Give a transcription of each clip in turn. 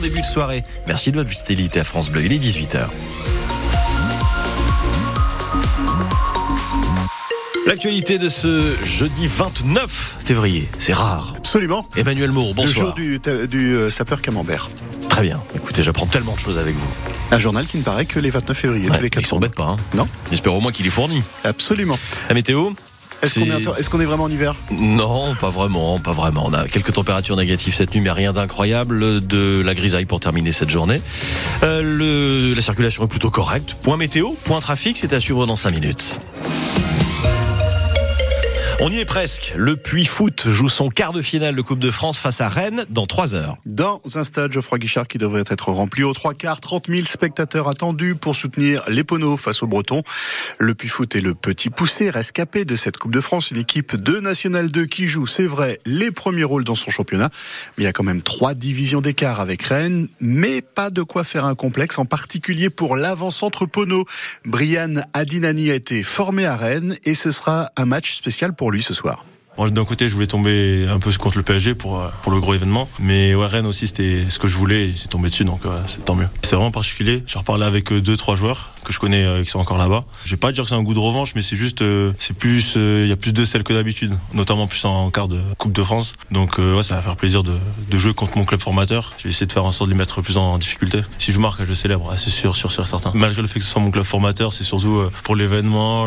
Début de soirée. Merci de votre fidélité à France Bleu. Il est 18h. L'actualité de ce jeudi 29 février, c'est rare. Absolument. Emmanuel Moore, bonsoir. Le jour du, du euh, sapeur camembert. Très bien. Écoutez, j'apprends tellement de choses avec vous. Un journal qui ne paraît que les 29 février, Ouais, tous les ils 4 s'embêtent pas. Hein. Non, J'espère au moins qu'il est fourni. absolument. La météo Est-ce qu'on est, vraiment en hiver? Non, pas vraiment, pas vraiment. On a quelques températures négatives cette nuit, mais rien d'incroyable. De la grisaille pour terminer cette journée. Euh, le, la circulation est plutôt correcte. Point météo, point trafic, c'est à suivre dans 5 minutes. On y est presque. Le Puy Foot joue son quart de finale de Coupe de France face à Rennes dans 3 heures. Dans un stade, Geoffroy Guichard qui devrait être rempli aux trois quarts, 30 000 spectateurs attendus pour soutenir les Poneaux face aux Bretons. Le Puy Foot est le petit poussé rescapé de cette Coupe de France, une équipe de National 2 qui joue, c'est vrai, les premiers rôles dans son championnat. Mais il y a quand même trois divisions d'écart avec Rennes, mais pas de quoi faire un complexe, en particulier pour l'avant-centre Pono. Brian Adinani a été formé à Rennes et ce sera un match spécial pour lui ce soir. Moi, d'un côté, je voulais tomber un peu contre le PSG pour, euh, pour le gros événement. Mais ouais, Rennes aussi, c'était ce que je voulais c'est tombé dessus, donc euh, c'est tant mieux. C'est vraiment particulier. J'ai reparlé avec euh, deux, trois joueurs que je connais euh, qui sont encore là-bas. Je vais pas dire que c'est un goût de revanche, mais c'est juste, euh, c'est plus, il y a plus de sel que d'habitude, notamment plus en quart de Coupe de France. Donc ouais, ça va faire plaisir de, de jouer contre mon club formateur. Je vais essayer de faire en sorte de les mettre plus en difficulté. Si je marque, je célèbre, ouais, c'est sûr, sûr, sûr, certain. Malgré le fait que ce soit mon club formateur, c'est surtout pour l'événement,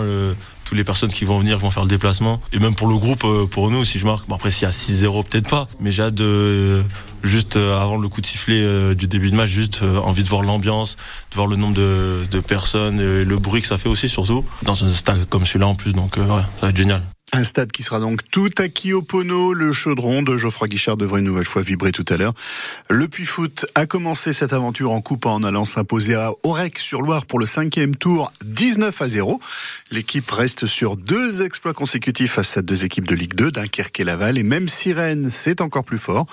toutes les personnes qui vont venir vont faire le déplacement. Et même pour le groupe, euh, pour nous, si je marque, bon après s'il y a 6-0, peut-être pas, mais j'ai hâte de, juste euh, avant le coup de sifflet euh, du début de match, juste envie de voir l'ambiance, de voir le nombre de, personnes, et le bruit que ça fait aussi surtout, dans un stade comme celui-là en plus, donc ouais, ça va être génial. Un stade qui sera donc tout acquis au Pono. Le chaudron de Geoffroy Guichard devrait une nouvelle fois vibrer tout à l'heure. Le Puy Foot a commencé cette aventure en coupe en allant s'imposer à Aurec-sur-Loire pour le cinquième tour, 19 à 0. L'équipe reste sur deux exploits consécutifs face à deux équipes de Ligue 2, Dunkerque et Laval. Et même si Rennes, c'est encore plus fort,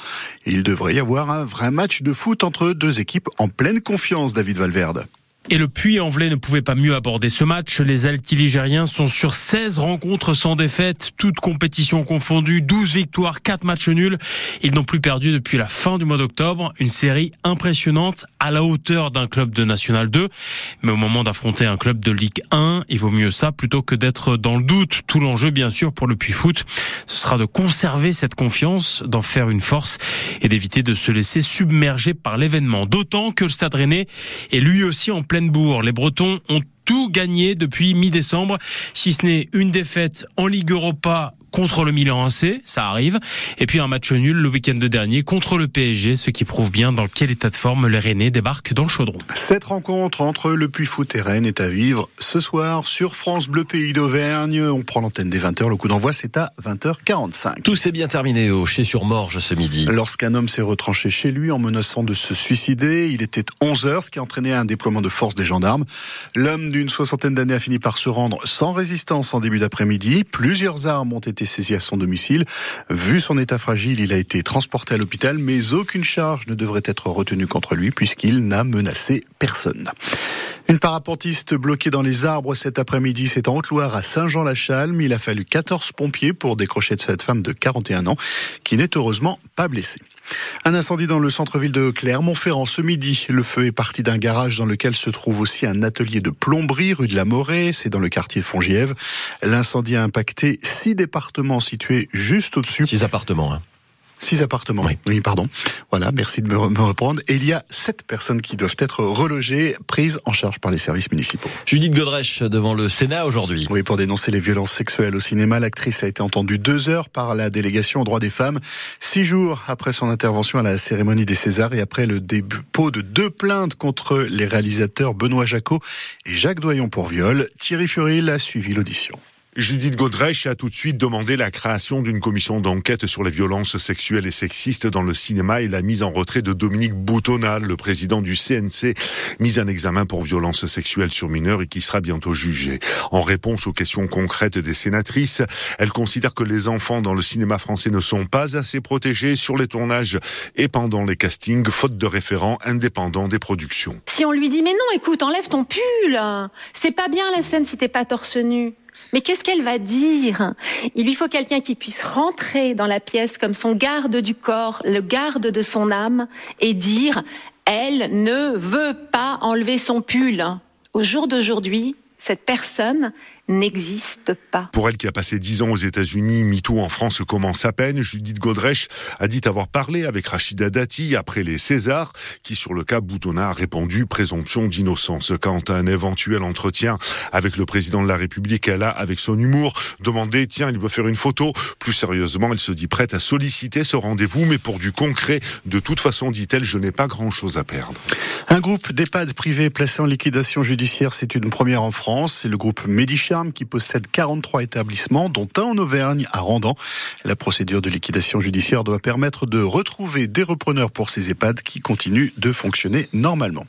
il devrait y avoir un vrai match de foot entre deux équipes en pleine confiance, David Valverde. Et le Puy-en-Velay ne pouvait pas mieux aborder ce match. Les Altiligériens sont sur 16 rencontres sans défaite, toutes compétitions confondues, 12 victoires, 4 matchs nuls. Ils n'ont plus perdu depuis la fin du mois d'octobre. Une série impressionnante à la hauteur d'un club de National 2. Mais au moment d'affronter un club de Ligue 1, il vaut mieux ça plutôt que d'être dans le doute. Tout l'enjeu, bien sûr, pour le Puy-Foot, ce sera de conserver cette confiance, d'en faire une force et d'éviter de se laisser submerger par l'événement. D'autant que le Stade Rennais est lui aussi en pleine Les Bretons ont tout gagné depuis mi-décembre, si ce n'est une défaite en Ligue Europa contre le Milan AC, ça arrive, et puis un match nul le week-end dernier contre le PSG, ce qui prouve bien dans quel état de forme les Rennais débarquent dans le chaudron. Cette rencontre entre le Puy Foot et Rennes est à vivre ce soir sur France Bleu Pays d'Auvergne. On prend l'antenne des 20h. Le coup d'envoi, c'est à 20h45. Tout s'est bien terminé au Chez-sur-Morge ce midi. Lorsqu'un homme s'est retranché chez lui en menaçant de se suicider, il était 11 heures, ce qui a entraîné un déploiement de force des gendarmes. L'homme d'une soixantaine d'années a fini par se rendre sans résistance en début d'après-midi. Plusieurs armes ont été saisies à son domicile. Vu son état fragile, il a été transporté à l'hôpital, mais aucune charge ne devrait être retenue contre lui puisqu'il n'a menacé personne. Une parapentiste bloquée dans les arbres cet après-midi, c'est en Haute-Loire à Saint-Jean-la-Chalme. Il a fallu 14 pompiers pour décrocher de cette femme de 41 ans qui n'est heureusement pas blessée. Un incendie dans le centre-ville de Clermont-Ferrand ce midi. Le feu est parti d'un garage dans lequel se trouve aussi un atelier de plomberie rue de la Morée. C'est dans le quartier de Fongiève. L'incendie a impacté six départements situés juste au-dessus. Six appartements. Hein. Six appartements. Oui. pardon. Voilà, merci de me, me reprendre. Et il y a sept personnes qui doivent être relogées, prises en charge par les services municipaux. Judith Godrèche devant le Sénat aujourd'hui. Oui, pour dénoncer les violences sexuelles au cinéma, l'actrice a été entendue deux heures par la délégation aux droits des femmes, six jours après son intervention à la cérémonie des Césars et après le dépôt de deux plaintes contre les réalisateurs Benoît Jacot et Jacques Doyon pour viol. Thierry Furil a suivi l'audition. Judith Godrèche a tout de suite demandé la création d'une commission d'enquête sur les violences sexuelles et sexistes dans le cinéma et la mise en retrait de Dominique Boutonal, le président du CNC, mis en examen pour violences sexuelles sur mineurs et qui sera bientôt jugé. En réponse aux questions concrètes des sénatrices, elle considère que les enfants dans le cinéma français ne sont pas assez protégés sur les tournages et pendant les castings, faute de référents indépendants des productions. Si on lui dit mais non, écoute, enlève ton pull. C'est pas bien la scène si t'es pas torse nu. Mais qu'est-ce qu'elle va dire? Il lui faut quelqu'un qui puisse rentrer dans la pièce comme son garde du corps, le garde de son âme, et dire elle ne veut pas enlever son pull. Au jour d'aujourd'hui, cette personne n'existe pas. Pour elle qui a passé dix ans aux États-Unis, MeToo en France commence à peine. Judith Godrèche a dit avoir parlé avec Rachida Dati après les Césars, qui sur le cas Boutonna a répondu présomption d'innocence. Quant à un éventuel entretien avec le président de la République, elle a, avec son humour, demandé tiens, il veut faire une photo. Plus sérieusement, elle se dit prête à solliciter ce rendez-vous, mais pour du concret. De toute façon, dit-elle, je n'ai pas grand-chose à perdre. Un groupe d'EHPAD privés placé en liquidation judiciaire, c'est une première en France. C'est le groupe Qui possède 43 établissements, dont un en Auvergne, à Randan. La procédure de liquidation judiciaire doit permettre de retrouver des repreneurs pour ces EHPAD qui continuent de fonctionner normalement.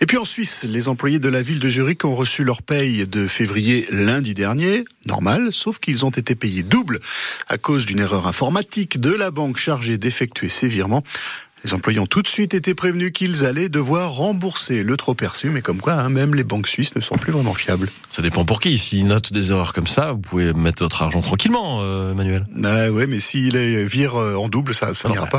Et puis en Suisse, les employés de la ville de Zurich ont reçu leur paye de février lundi dernier. Normal, sauf qu'ils ont été payés double à cause d'une erreur informatique de la banque chargée d'effectuer ces virements. Les employés ont tout de suite été prévenus qu'ils allaient devoir rembourser le trop perçu, mais comme quoi, hein, même les banques suisses ne sont plus vraiment fiables. Ça dépend pour qui. S'ils notent des erreurs comme ça, vous pouvez mettre votre argent tranquillement, euh, Emmanuel. Bah ouais, mais s'il est vire euh, en double, ça, ça n'ira pas.